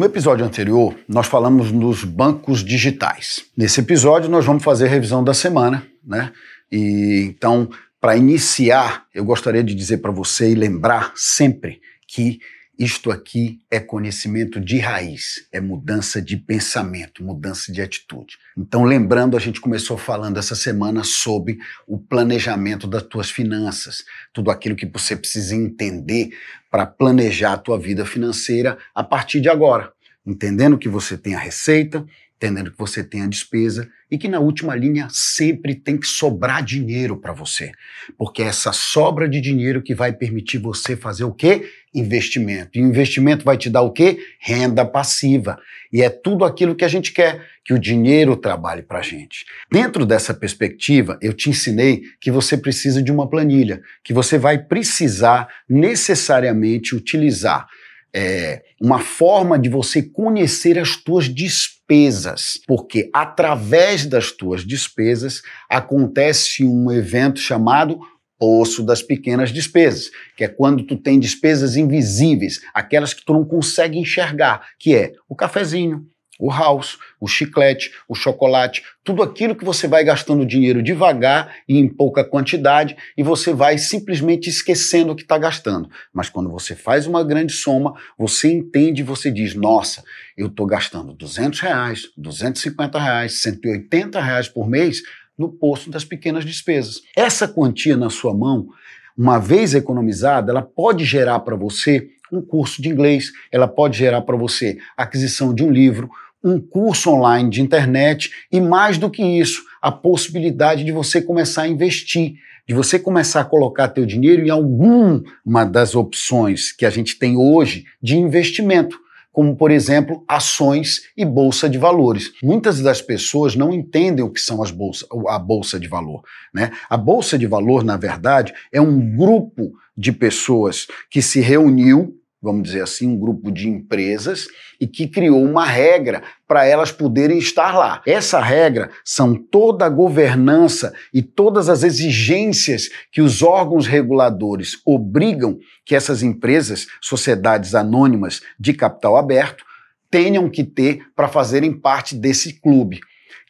No episódio anterior, nós falamos dos bancos digitais. Nesse episódio, nós vamos fazer a revisão da semana, né? E então, para iniciar, eu gostaria de dizer para você e lembrar sempre que isto aqui é conhecimento de raiz, é mudança de pensamento, mudança de atitude. Então, lembrando, a gente começou falando essa semana sobre o planejamento das tuas finanças, tudo aquilo que você precisa entender para planejar a tua vida financeira a partir de agora, entendendo que você tem a receita, entendendo que você tem a despesa e que na última linha sempre tem que sobrar dinheiro para você, porque é essa sobra de dinheiro que vai permitir você fazer o quê? Investimento. E investimento vai te dar o quê? Renda passiva. E é tudo aquilo que a gente quer, que o dinheiro trabalhe para a gente. Dentro dessa perspectiva, eu te ensinei que você precisa de uma planilha, que você vai precisar necessariamente utilizar é, uma forma de você conhecer as tuas despesas, porque através das tuas despesas acontece um evento chamado poço das pequenas despesas, que é quando tu tem despesas invisíveis, aquelas que tu não consegue enxergar, que é o cafezinho, o house, o chiclete, o chocolate, tudo aquilo que você vai gastando dinheiro devagar e em pouca quantidade e você vai simplesmente esquecendo o que está gastando. Mas quando você faz uma grande soma, você entende e você diz: nossa, eu estou gastando 200 reais, 250 reais, 180 reais por mês no posto das pequenas despesas. Essa quantia na sua mão, uma vez economizada, ela pode gerar para você um curso de inglês, ela pode gerar para você aquisição de um livro, um curso online de internet e, mais do que isso, a possibilidade de você começar a investir, de você começar a colocar teu dinheiro em alguma das opções que a gente tem hoje de investimento, como, por exemplo, ações e bolsa de valores. Muitas das pessoas não entendem o que são as bolsa, a bolsa de valor. Né? A bolsa de valor, na verdade, é um grupo de pessoas que se reuniu vamos dizer assim, um grupo de empresas e que criou uma regra para elas poderem estar lá. Essa regra são toda a governança e todas as exigências que os órgãos reguladores obrigam que essas empresas, sociedades anônimas de capital aberto, tenham que ter para fazerem parte desse clube.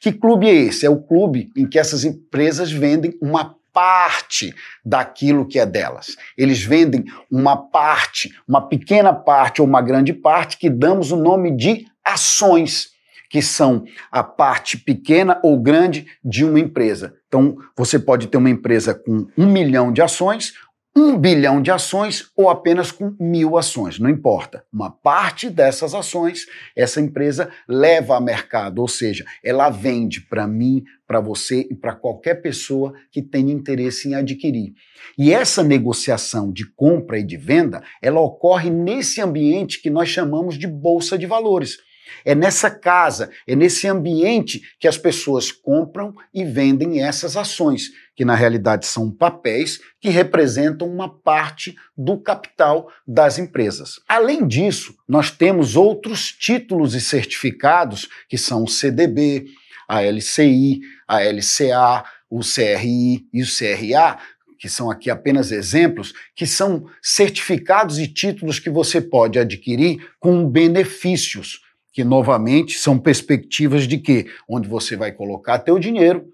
Que clube é esse? É o clube em que essas empresas vendem uma parte daquilo que é delas. Eles vendem uma parte, uma pequena parte ou uma grande parte que damos o nome de ações, que são a parte pequena ou grande de uma empresa. Então, você pode ter uma empresa com um milhão de ações um bilhão de ações ou apenas com mil ações, não importa. Uma parte dessas ações essa empresa leva ao mercado, ou seja, ela vende para mim, para você e para qualquer pessoa que tenha interesse em adquirir. E essa negociação de compra e de venda, ela ocorre nesse ambiente que nós chamamos de bolsa de valores. É nessa casa, é nesse ambiente que as pessoas compram e vendem essas ações, que na realidade são papéis que representam uma parte do capital das empresas. Além disso, nós temos outros títulos e certificados, que são o CDB, a LCI, a LCA, o CRI e o CRA, que são aqui apenas exemplos, que são certificados e títulos que você pode adquirir com benefícios que novamente são perspectivas de que onde você vai colocar teu dinheiro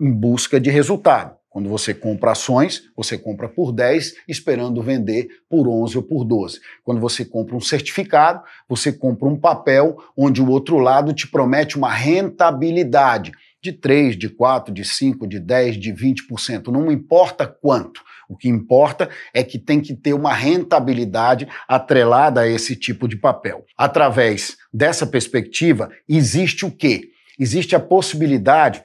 em busca de resultado. Quando você compra ações, você compra por 10, esperando vender por 11 ou por 12. Quando você compra um certificado, você compra um papel onde o outro lado te promete uma rentabilidade de 3, de 4, de 5, de 10, de 20%. Não importa quanto. O que importa é que tem que ter uma rentabilidade atrelada a esse tipo de papel. Através dessa perspectiva, existe o quê? Existe a possibilidade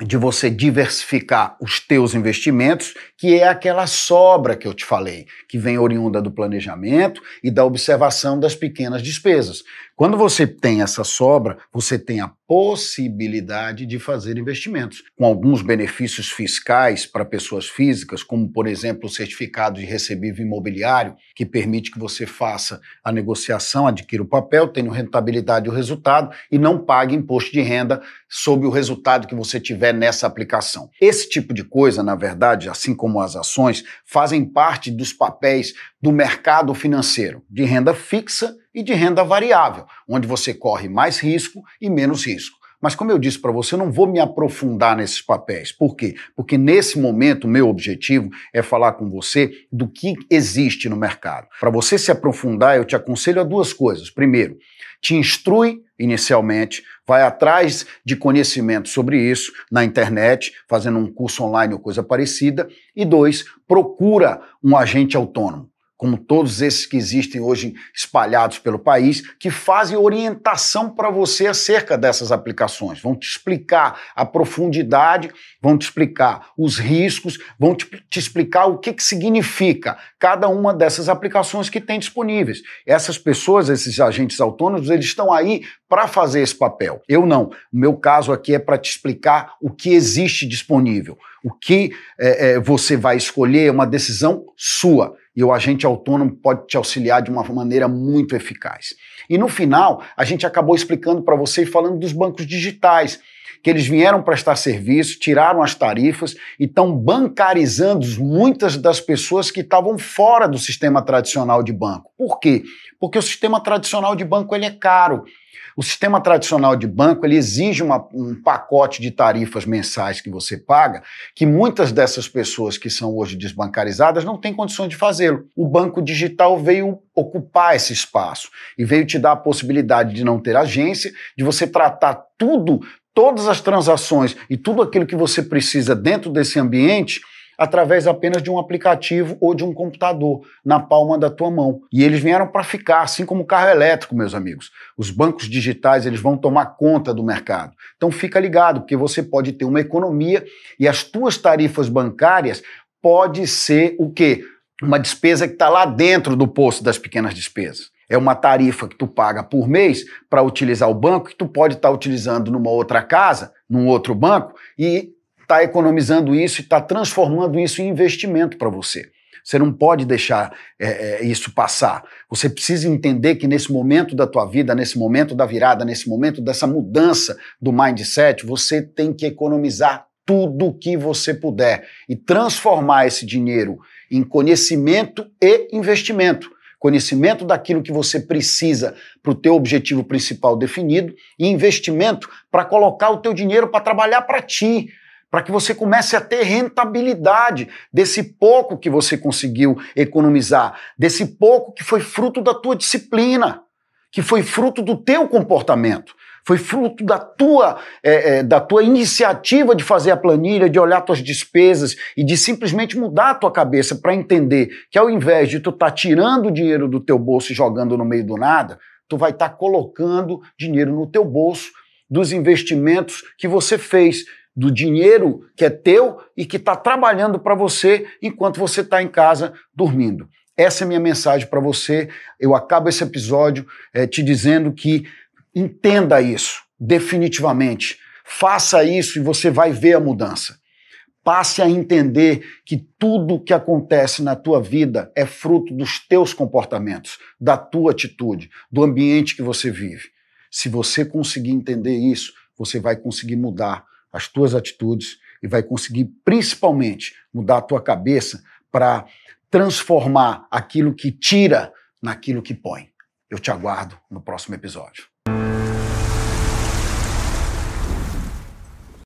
de você diversificar os teus investimentos, que é aquela sobra que eu te falei, que vem oriunda do planejamento e da observação das pequenas despesas. Quando você tem essa sobra, você tem a possibilidade de fazer investimentos, com alguns benefícios fiscais para pessoas físicas, como, por exemplo, o certificado de recebível imobiliário, que permite que você faça a negociação, adquira o papel, tenha rentabilidade o resultado e não pague imposto de renda sobre o resultado que você tiver nessa aplicação. Esse tipo de coisa, na verdade, assim como as ações, fazem parte dos papéis do mercado financeiro, de renda fixa e de renda variável, onde você corre mais risco e menos risco. Mas como eu disse para você, eu não vou me aprofundar nesses papéis. Por quê? Porque nesse momento, o meu objetivo é falar com você do que existe no mercado. Para você se aprofundar, eu te aconselho a duas coisas. Primeiro, te instrui inicialmente, vai atrás de conhecimento sobre isso na internet, fazendo um curso online ou coisa parecida. E dois, procura um agente autônomo como todos esses que existem hoje espalhados pelo país, que fazem orientação para você acerca dessas aplicações. Vão te explicar a profundidade, vão te explicar os riscos, vão te, te explicar o que, que significa cada uma dessas aplicações que tem disponíveis. Essas pessoas, esses agentes autônomos, eles estão aí para fazer esse papel. Eu não. O meu caso aqui é para te explicar o que existe disponível. O que é, é, você vai escolher é uma decisão sua e o agente autônomo pode te auxiliar de uma maneira muito eficaz. E no final, a gente acabou explicando para você e falando dos bancos digitais, que eles vieram prestar serviço, tiraram as tarifas e estão bancarizando muitas das pessoas que estavam fora do sistema tradicional de banco. Por quê? Porque o sistema tradicional de banco ele é caro. O sistema tradicional de banco ele exige uma, um pacote de tarifas mensais que você paga, que muitas dessas pessoas que são hoje desbancarizadas não têm condições de fazê-lo. O banco digital veio ocupar esse espaço e veio te dar a possibilidade de não ter agência, de você tratar tudo, todas as transações e tudo aquilo que você precisa dentro desse ambiente através apenas de um aplicativo ou de um computador na palma da tua mão. E eles vieram para ficar, assim como o carro elétrico, meus amigos. Os bancos digitais, eles vão tomar conta do mercado. Então fica ligado, porque você pode ter uma economia e as tuas tarifas bancárias pode ser o quê? Uma despesa que está lá dentro do posto das pequenas despesas. É uma tarifa que tu paga por mês para utilizar o banco que tu pode estar tá utilizando numa outra casa, num outro banco, e está economizando isso e está transformando isso em investimento para você. Você não pode deixar é, é, isso passar. Você precisa entender que nesse momento da tua vida, nesse momento da virada, nesse momento dessa mudança do mindset, você tem que economizar tudo que você puder e transformar esse dinheiro em conhecimento e investimento. Conhecimento daquilo que você precisa para o teu objetivo principal definido e investimento para colocar o teu dinheiro para trabalhar para ti, para que você comece a ter rentabilidade desse pouco que você conseguiu economizar, desse pouco que foi fruto da tua disciplina, que foi fruto do teu comportamento, foi fruto da tua, é, é, da tua iniciativa de fazer a planilha, de olhar tuas despesas e de simplesmente mudar a tua cabeça para entender que ao invés de tu estar tá tirando dinheiro do teu bolso e jogando no meio do nada, tu vai estar tá colocando dinheiro no teu bolso dos investimentos que você fez do dinheiro que é teu e que está trabalhando para você enquanto você está em casa dormindo. Essa é a minha mensagem para você. Eu acabo esse episódio é, te dizendo que entenda isso definitivamente. Faça isso e você vai ver a mudança. Passe a entender que tudo que acontece na tua vida é fruto dos teus comportamentos, da tua atitude, do ambiente que você vive. Se você conseguir entender isso, você vai conseguir mudar as tuas atitudes e vai conseguir principalmente mudar a tua cabeça para transformar aquilo que tira naquilo que põe. Eu te aguardo no próximo episódio.